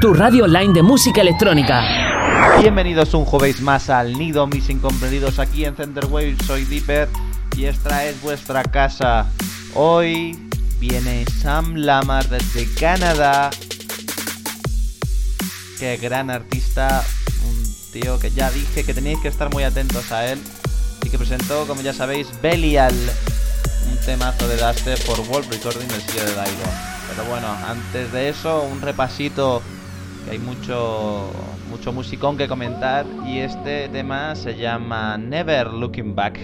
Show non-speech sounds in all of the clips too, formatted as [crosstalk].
Tu radio online de música electrónica. Bienvenidos un jueves más al Nido, mis incomprendidos aquí en Center Waves. Soy Dipper y esta es vuestra casa. Hoy viene Sam Lamar desde Canadá. Qué gran artista, un tío que ya dije que tenéis que estar muy atentos a él y que presentó, como ya sabéis, Belial, un temazo de Duster por Wolf Recording del sello de Daido. Pero bueno, antes de eso, un repasito, que hay mucho, mucho musicón que comentar. Y este tema se llama Never Looking Back.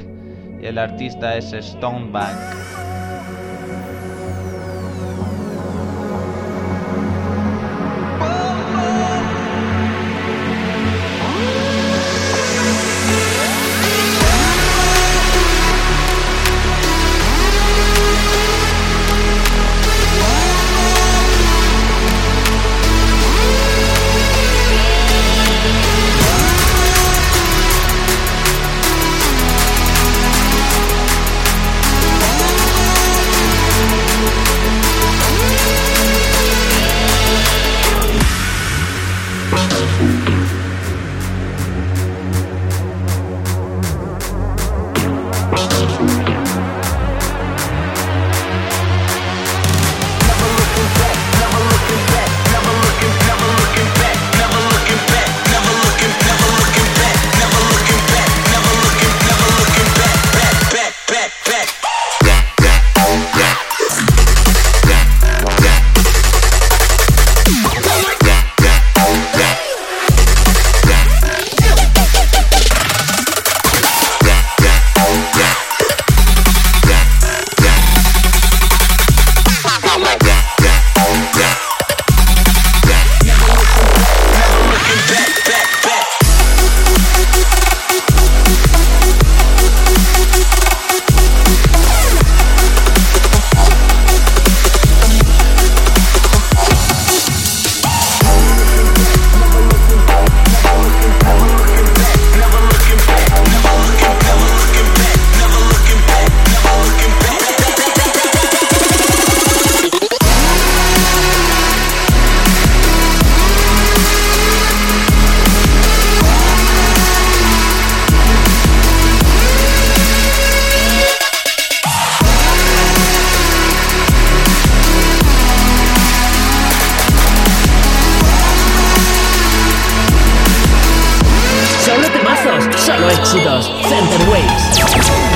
Y el artista es Stonebank. Exodus Center Waves.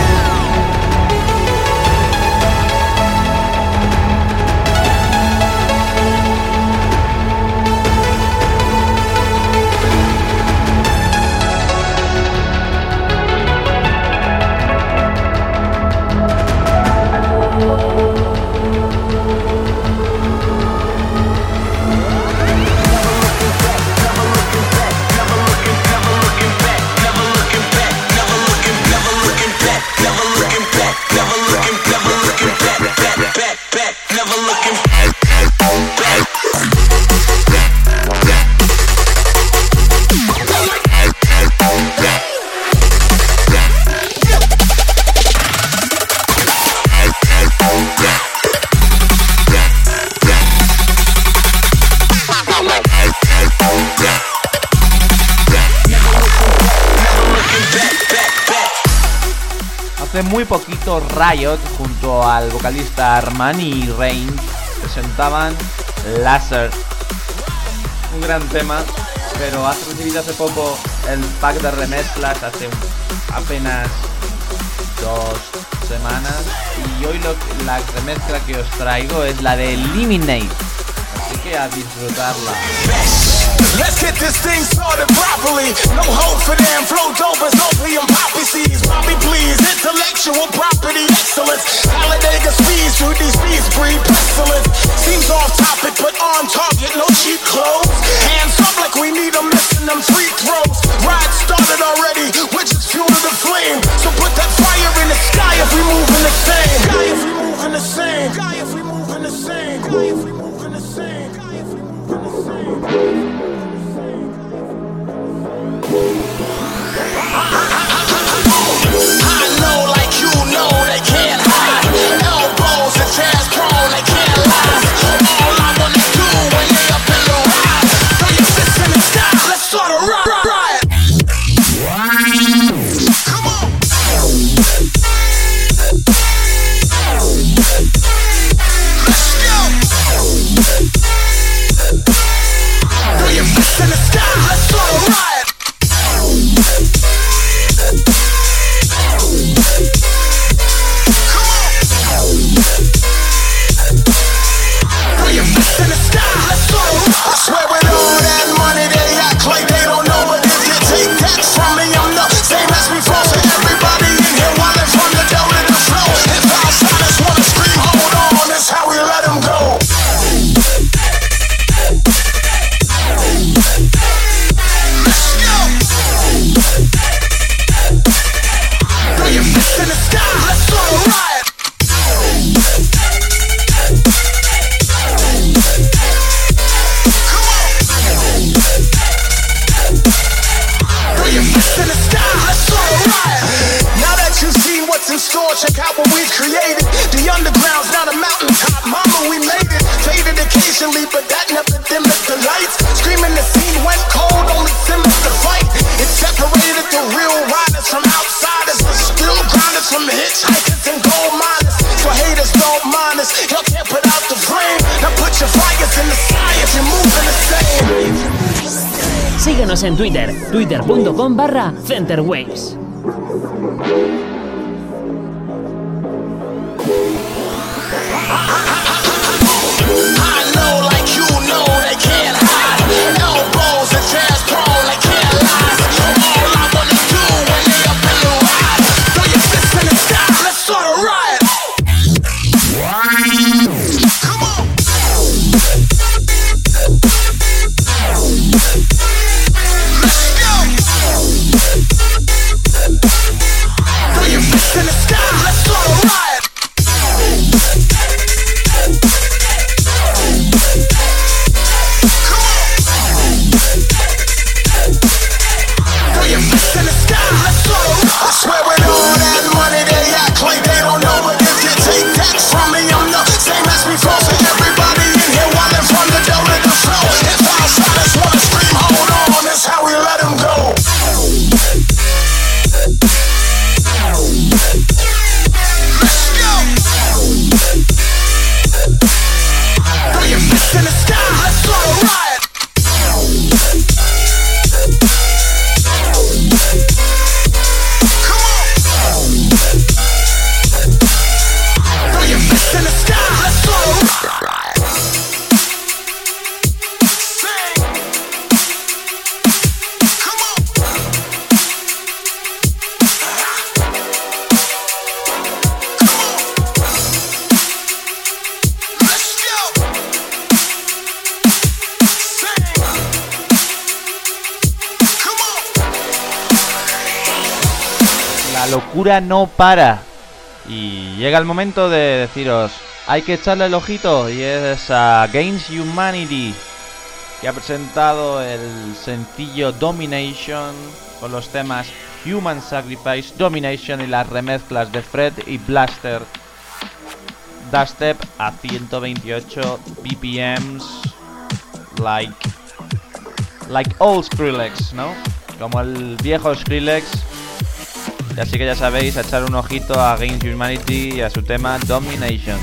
Riot junto al vocalista Armani Rain presentaban Laser. Un gran tema, pero has recibido hace poco el pack de remezclas hace apenas dos semanas y hoy la remezcla que os traigo es la de Eliminate. Que a disfrutarla. Let's get this thing started properly. No hope for them. Flow dope as opium poppy seeds. Poppy please. Intellectual property excellence. Talladega speeds through these beats breed pestilence. Seems off topic, but on target. No cheap clothes. Hands up like we need them missing them free throws. Ride en Twitter, twitter.com barra centerwaves. No para. Y llega el momento de deciros, hay que echarle el ojito y es a Games Humanity que ha presentado el sencillo Domination con los temas Human Sacrifice, Domination y las remezclas de Fred y Blaster. Dubstep a 128 BPMs, like like old Skrillex, ¿no? Como el viejo Skrillex Así que ya sabéis, echar un ojito a Games Humanity y a su tema Domination.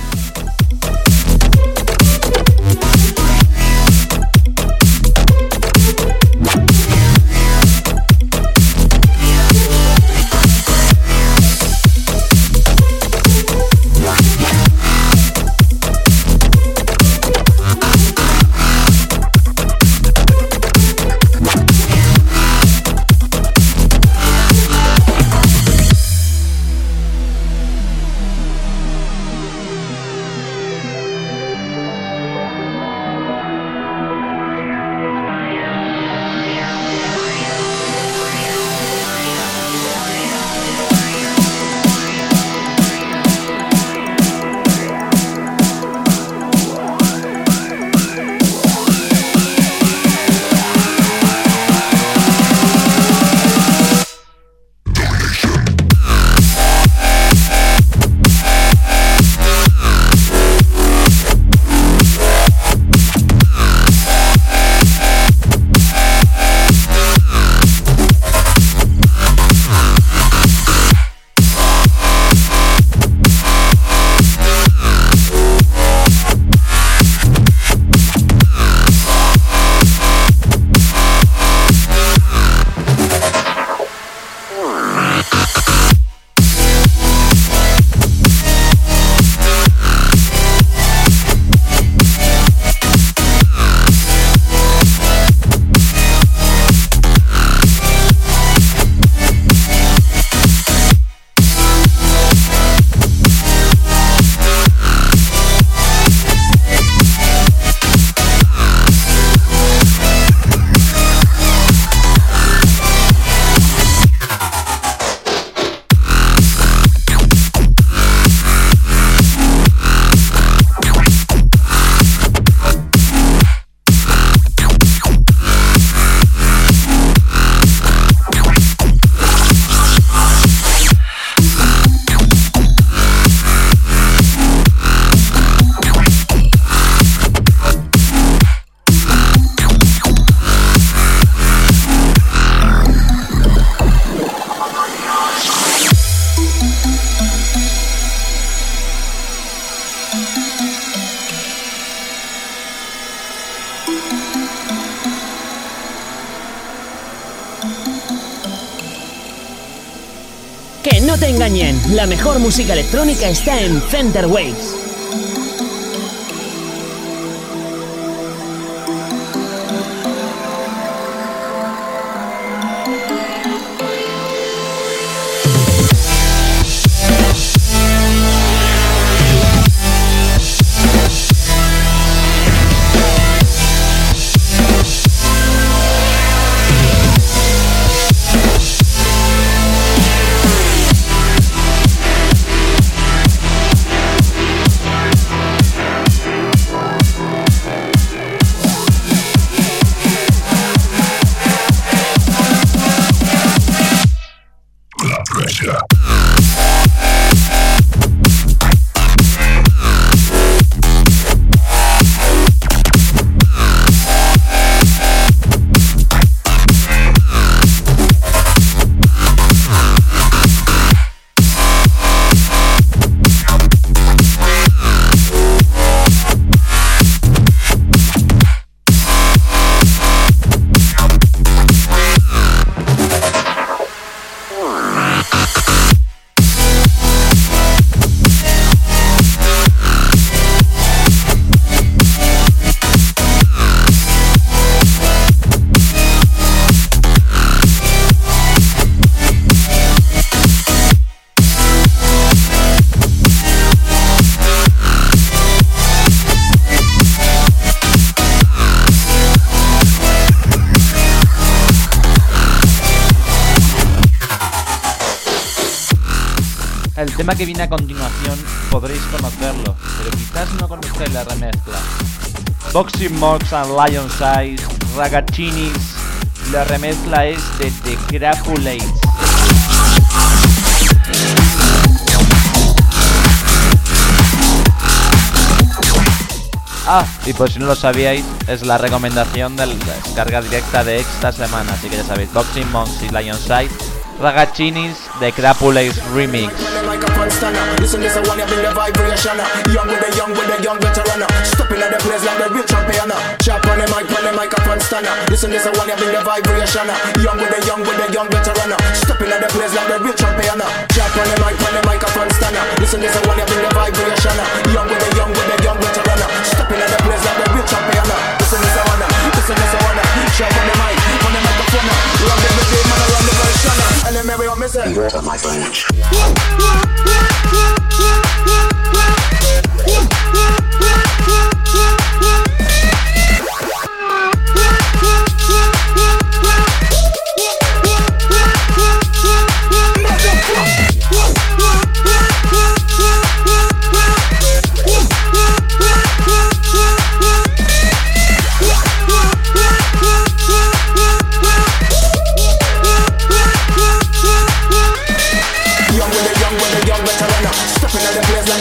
Que no te engañen, la mejor música electrónica está en Fender Waves. Que viene a continuación podréis conocerlo, pero quizás no conozcáis la remezcla. Boxing Mox and Lion Size, Ragachinis, la remezcla es de The Crapulates. Ah, y por si no lo sabíais, es la recomendación de la descarga directa de esta semana, así que ya sabéis, Boxing Monks y Lion Size, Ragachinis de Crapulates Remix. Listen, this one, the vibration. Young with the young with the young veteran. Stepping at the place like the real champion. On the mic, on the microphone. Listen, this one, the vibration. Young with the young with the young veteran. Stepping at the place the the the the the the the the me, We won't miss it. My branch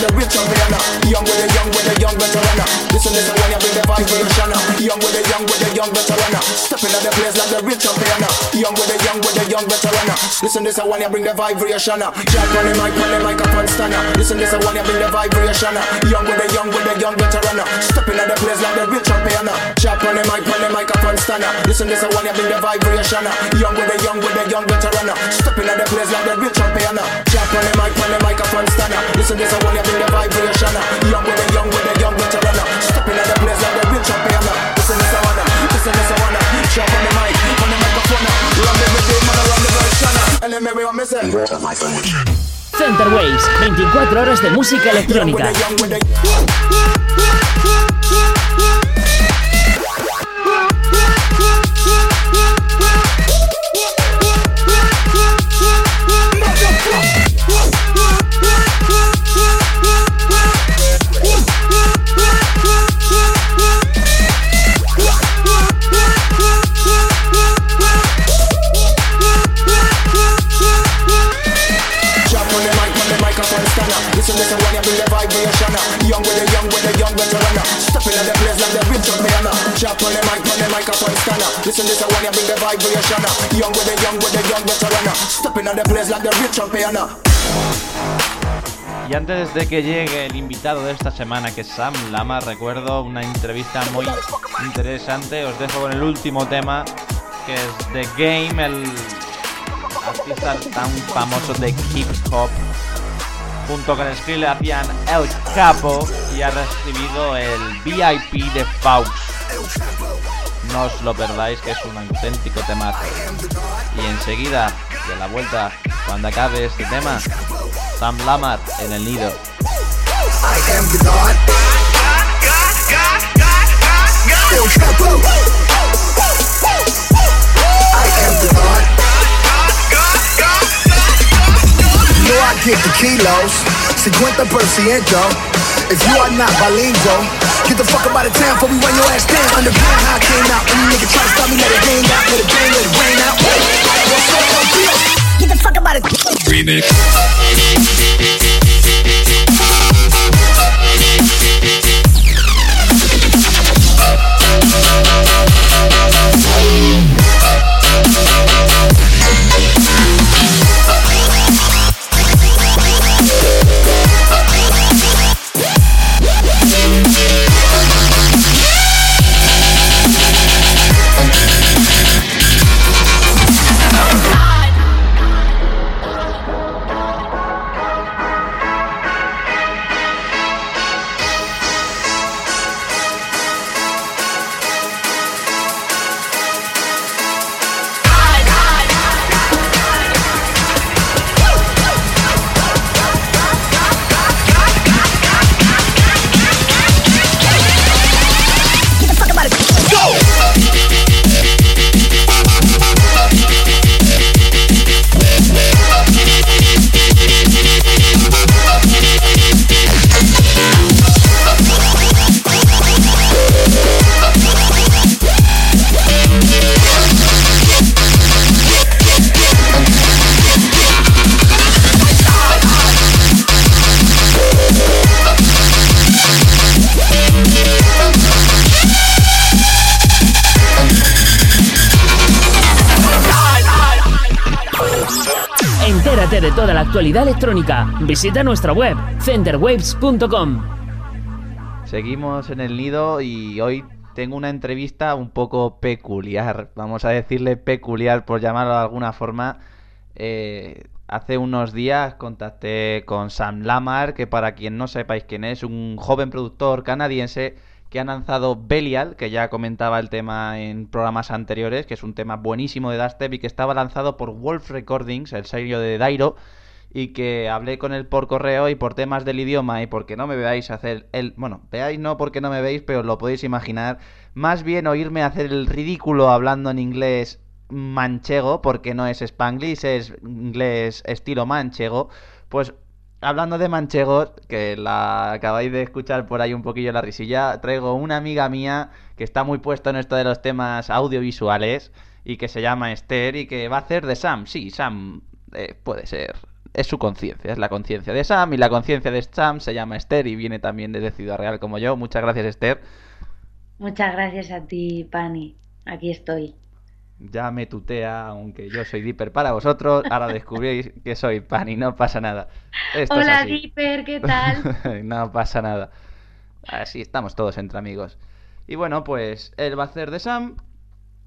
the version. And then maybe what me say. You're my friend. Listen, this a one you bring the vibration. Jack on the mic, on the microphone stunner. Listen, this one you bring the vibration. Young with the young with the young veteran. Stepping at the place like the real champion. Jack on the mic, on the microphone stunner. Listen, this one you bring the vibration. Young with the young with the young veteran. Stepping at the place like the real champion. Jack on the mic, on the microphone stunner. Listen, this one you bring the vibration. Young with the young with the young veteran. Stepping at the place like the real champion. Listen, this a one. Listen, this a one. Jump on the mic, on the microphone. Run the rhythm, man, run the version. And then maybe I'm missing. Center Waves, 24 horas de música electrónica. Listen the vibration. Young with the young with the young veteran. Stepping on the place like the real champion. Y antes de que llegue el invitado de esta semana, que es Sam Lama, recuerdo una entrevista muy interesante. Os dejo con el último tema, que es The Game, el tan famosos de hip hop. Junto con Skrill hacían El Capo y ha recibido el VIP de Faust. No os lo perdáis que es un auténtico temazo. Y enseguida, de la vuelta, cuando acabe este tema, Sam Lamar en el nido. El Capo. I get the kilos, 50%. If you are not bilingual, get the fuck out of town before we run your ass down. Underground, how I came out. Any nigga try to stop me, let it hang out. Let it bang, let it rain out. What's up, Get the fuck out of Get actualidad electrónica. Visita nuestra web centerwaves.com. Seguimos en el nido y hoy tengo una entrevista un poco peculiar, vamos a decirle peculiar por llamarlo de alguna forma. Eh, hace unos días contacté con Sam Lamar, que para quien no sepáis quién es, un joven productor canadiense que ha lanzado Belial, que ya comentaba el tema en programas anteriores, que es un tema buenísimo de Dubstep y que estaba lanzado por Wolf Recordings, el sello de Dairo, y que hablé con él por correo y por temas del idioma y porque no me veáis hacer el... Bueno, veáis no porque no me veis, pero lo podéis imaginar. Más bien oírme hacer el ridículo hablando en inglés manchego, porque no es spanglish, es inglés estilo manchego. Pues hablando de manchegos, que la acabáis de escuchar por ahí un poquillo la risilla, traigo una amiga mía que está muy puesta en esto de los temas audiovisuales y que se llama Esther y que va a hacer de Sam. Sí, Sam eh, puede ser. Es su conciencia, es la conciencia de Sam y la conciencia de Sam se llama Esther y viene también desde Ciudad Real como yo. Muchas gracias Esther. Muchas gracias a ti, Pani. Aquí estoy. Ya me tutea, aunque yo soy Dipper para vosotros. Ahora descubréis que soy Pani, no pasa nada. Esto Hola. Dipper, ¿qué tal? [laughs] no pasa nada. Así estamos todos entre amigos. Y bueno, pues él va a hacer de Sam.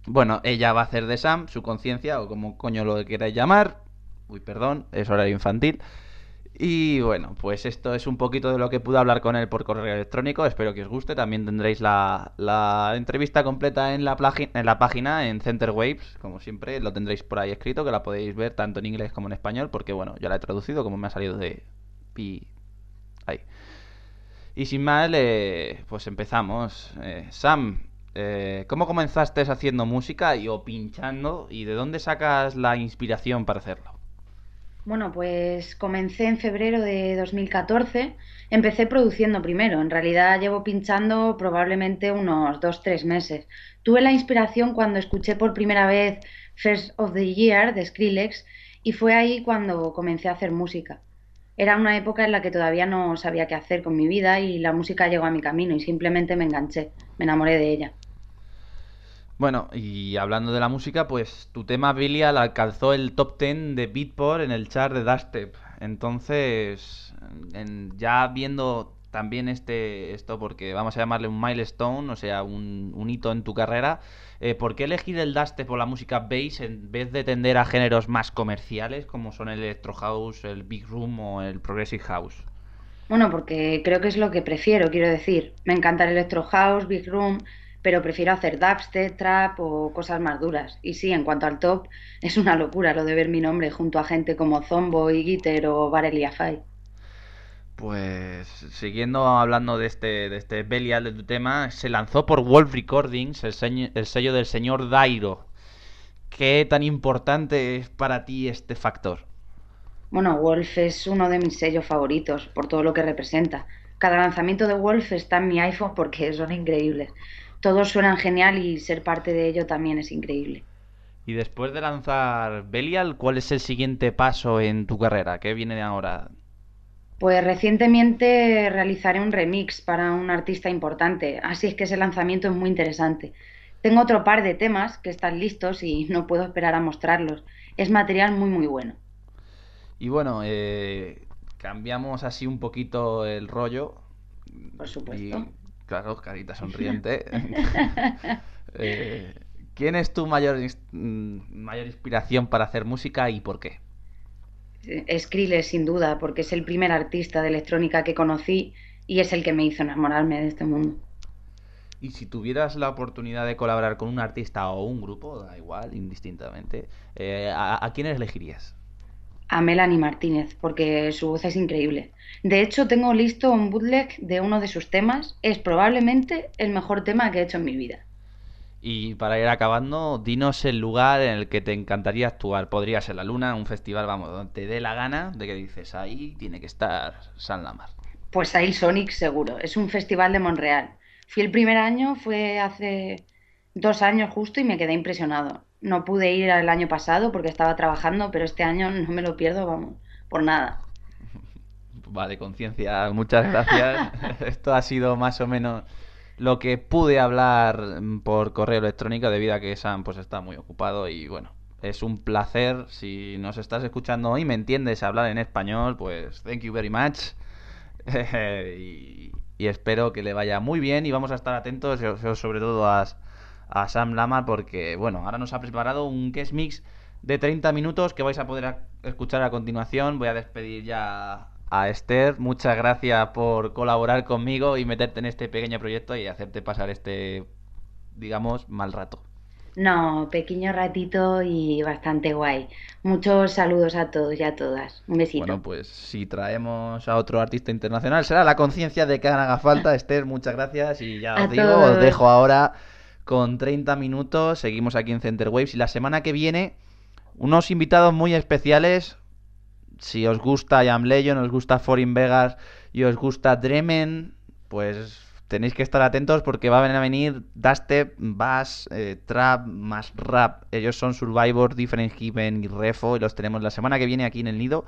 Bueno, ella va a hacer de Sam, su conciencia, o como coño lo queráis llamar. Uy, perdón, es horario infantil. Y bueno, pues esto es un poquito de lo que pude hablar con él por correo electrónico. Espero que os guste. También tendréis la, la entrevista completa en la, en la página, en Center Waves. Como siempre, lo tendréis por ahí escrito, que la podéis ver tanto en inglés como en español. Porque bueno, ya la he traducido como me ha salido de... pi- Ahí. Y sin más, eh, pues empezamos. Eh, Sam, eh, ¿cómo comenzaste haciendo música y o pinchando? ¿Y de dónde sacas la inspiración para hacerlo? Bueno, pues comencé en febrero de 2014. Empecé produciendo primero. En realidad llevo pinchando probablemente unos dos, tres meses. Tuve la inspiración cuando escuché por primera vez First of the Year de Skrillex y fue ahí cuando comencé a hacer música. Era una época en la que todavía no sabía qué hacer con mi vida y la música llegó a mi camino y simplemente me enganché, me enamoré de ella. Bueno, y hablando de la música, pues tu tema Billial alcanzó el top 10 de Beatport en el chart de Dubstep. Entonces, en- ya viendo también este esto porque vamos a llamarle un milestone, o sea, un, un hito en tu carrera. Eh, ¿Por qué elegir el dubstep por la música bass en vez de tender a géneros más comerciales como son el electro house, el big room o el progressive house? Bueno, porque creo que es lo que prefiero, quiero decir. Me encanta el electro house, big room, pero prefiero hacer dubstep, trap o cosas más duras. Y sí, en cuanto al top, [laughs] es una locura lo de ver mi nombre junto a gente como Zombo y Gitter o Barely Afai. Pues siguiendo hablando de este, de este Belial de tu tema, se lanzó por Wolf Recordings el, seño- el sello del señor Dairo. ¿Qué tan importante es para ti este factor? Bueno, Wolf es uno de mis sellos favoritos por todo lo que representa. Cada lanzamiento de Wolf está en mi iPhone porque son increíbles. Todos suenan genial y ser parte de ello también es increíble. Y después de lanzar Belial, ¿cuál es el siguiente paso en tu carrera? ¿Qué viene ahora? Pues recientemente realizaré un remix para un artista importante, así es que ese lanzamiento es muy interesante. Tengo otro par de temas que están listos y no puedo esperar a mostrarlos. Es material muy muy bueno. Y bueno, eh, cambiamos así un poquito el rollo. Por supuesto. Claro, carita sonriente. [laughs] [laughs] Eh, ¿Quién es tu mayor, mm, mayor inspiración para hacer música y por qué? Skrillex sin duda, porque es el primer artista de electrónica que conocí y es el que me hizo enamorarme de este mundo. Y si tuvieras la oportunidad de colaborar con un artista o un grupo, da igual, indistintamente, eh, ¿a, a quiénes elegirías? A Melanie Martínez, porque su voz es increíble. De hecho, tengo listo un bootleg de uno de sus temas. Es probablemente el mejor tema que he hecho en mi vida. Y para ir acabando, dinos el lugar en el que te encantaría actuar. Podría ser la Luna, un festival, vamos, donde te dé la gana de que dices, ahí tiene que estar San Lamar. Pues Sail Sonic seguro. Es un festival de Monreal. Fui el primer año, fue hace dos años justo y me quedé impresionado. No pude ir el año pasado porque estaba trabajando, pero este año no me lo pierdo, vamos, por nada. Vale, conciencia, muchas gracias. [laughs] Esto ha sido más o menos lo que pude hablar mm, por correo electrónico debido a que Sam pues está muy ocupado y bueno, es un placer. Si nos estás escuchando y me entiendes hablar en español, pues thank you very much. [laughs] y, y espero que le vaya muy bien y vamos a estar atentos sobre todo a, a Sam Lama porque bueno, ahora nos ha preparado un guest mix de 30 minutos que vais a poder escuchar a continuación. Voy a despedir ya a Esther. Muchas gracias por colaborar conmigo y meterte en este pequeño proyecto y hacerte pasar este, digamos, mal rato. No, pequeño ratito y bastante guay. Muchos saludos a todos y a todas. Un besito. Bueno, pues si traemos a otro artista internacional, será la conciencia de que haga falta. [laughs] Esther, muchas gracias y ya A os digo, todos. os dejo ahora con 30 minutos. Seguimos aquí en Center Waves y la semana que viene unos invitados muy especiales. Si os gusta Jam Legend, os gusta Foreign Vegas y os gusta Dremen, pues tenéis que estar atentos porque van a venir Dubstep, Bass, eh, Trap, más Rap. Ellos son Survivor, Different Given y Refo y los tenemos la semana que viene aquí en el Nido.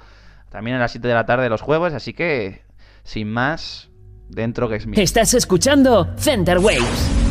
También a las 7 de la tarde los jueves, así que sin más, dentro que es mi... Estás escuchando Center Waves.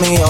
Me on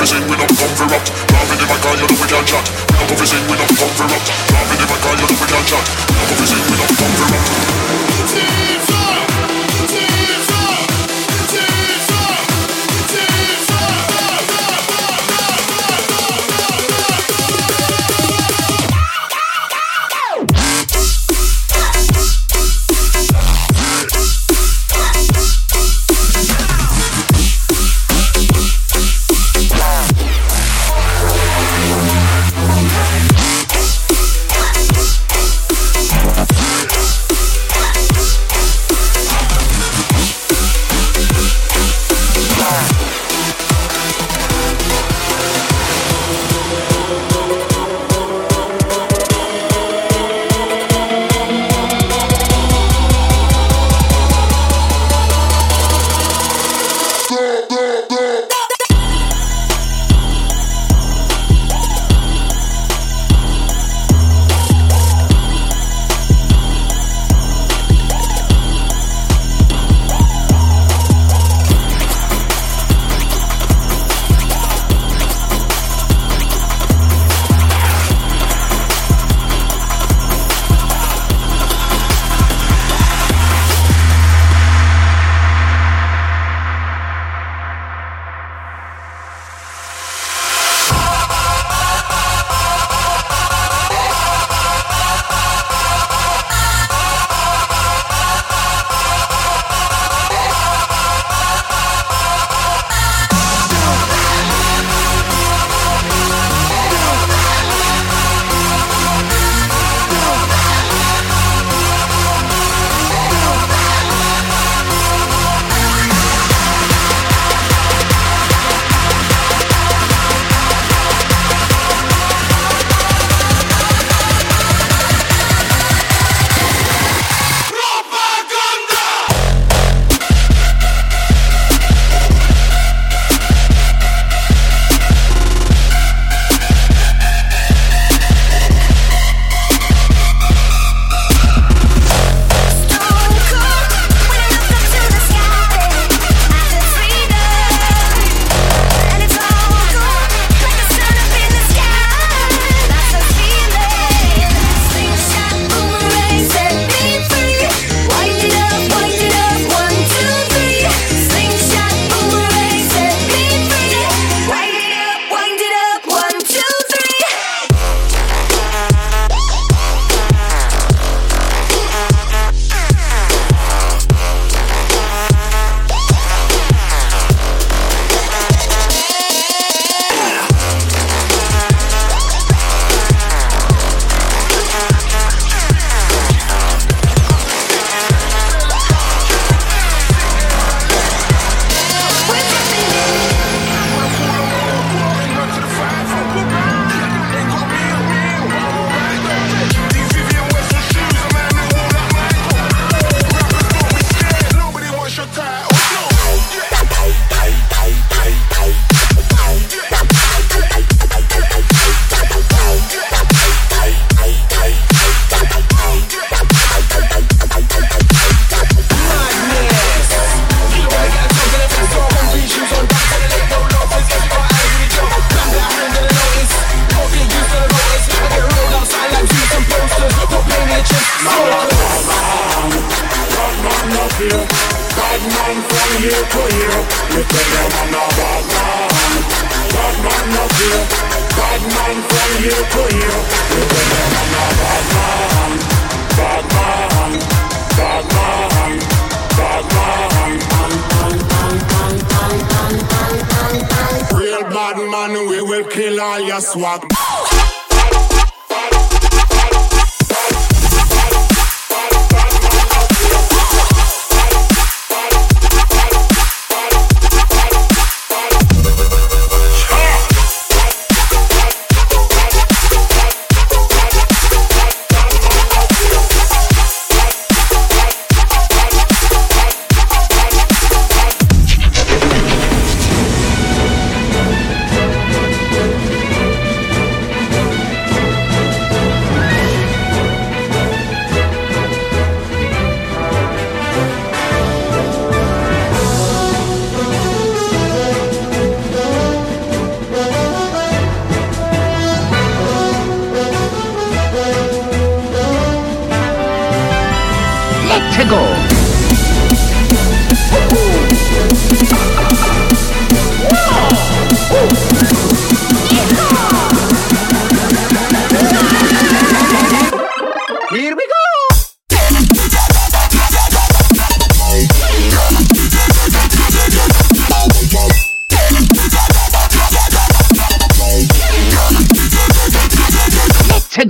coffee we don't come for rot. Rapping in my car, you know we can't chat. We don't coffee sing, we don't come for rot. Rapping in my car, you know we can't chat. We don't coffee sing.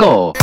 go!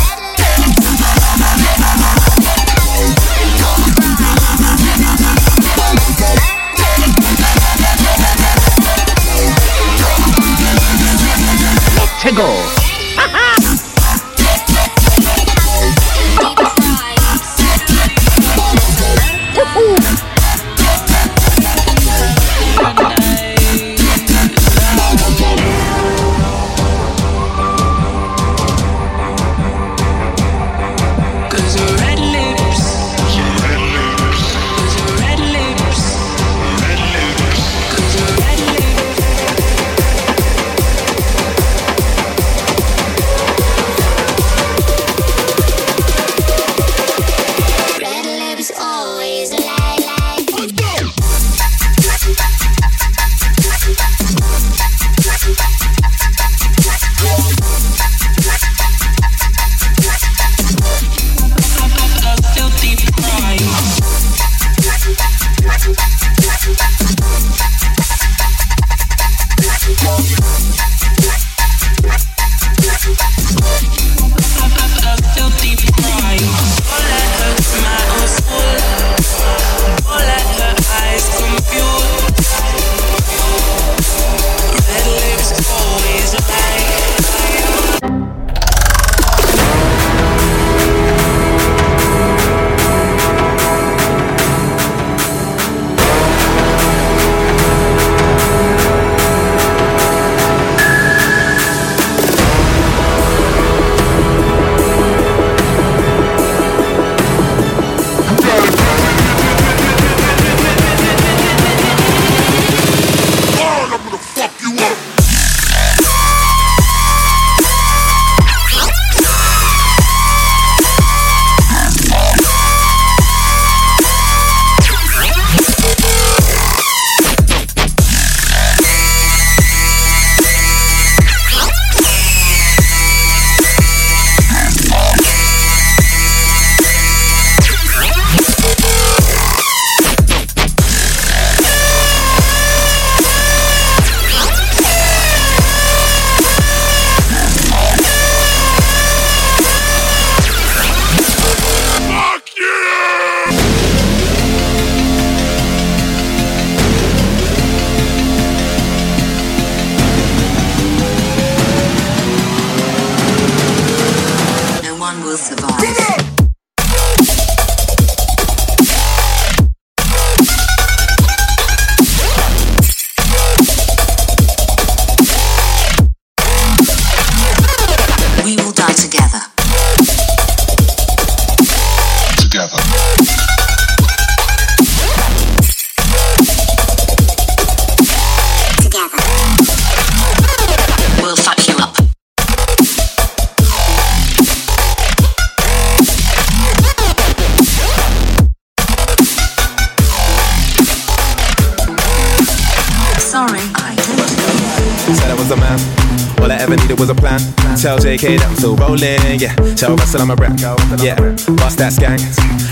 I ever needed was a plan. Tell JK that I'm still rolling, yeah. Tell Russell I'm a rap, yeah. Bust that skank.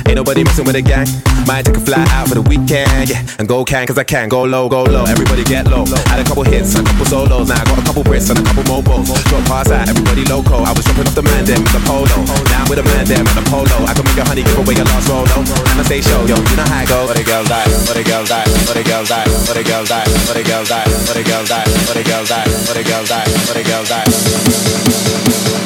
Ain't nobody messing with a gang. Might take a fly out for the weekend, yeah. And go can, cause I can. Go low, go low. Everybody get low. Had a couple hits, a couple solos. Now I got a couple Brits and a couple mobiles. Drop pass out, everybody loco. I was dropping off the man them with the polo. Now I'm with a man them and the polo. I can make a honey give away your last rolo. And I say show, yo, you know how it goes. What a girl die, what a girl die, what a girl die, what a girl die, what a girl die, what a girl die, what a girl die, what a girl die, what a girl die. What a Peace.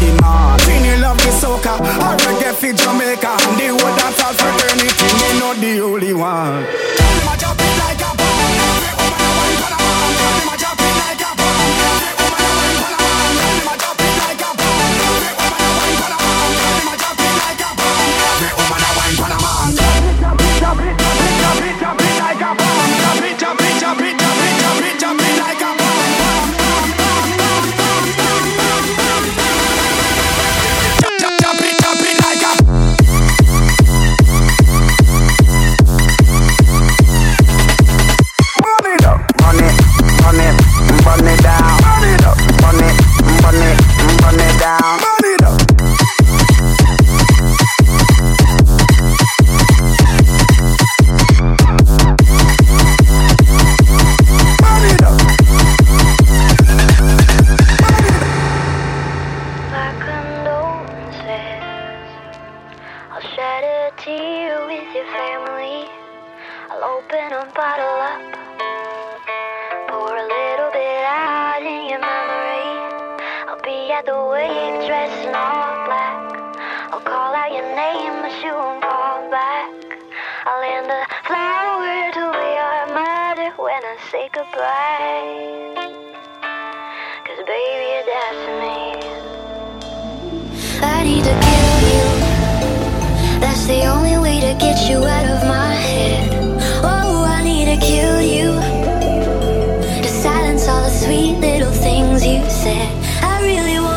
Musician, a really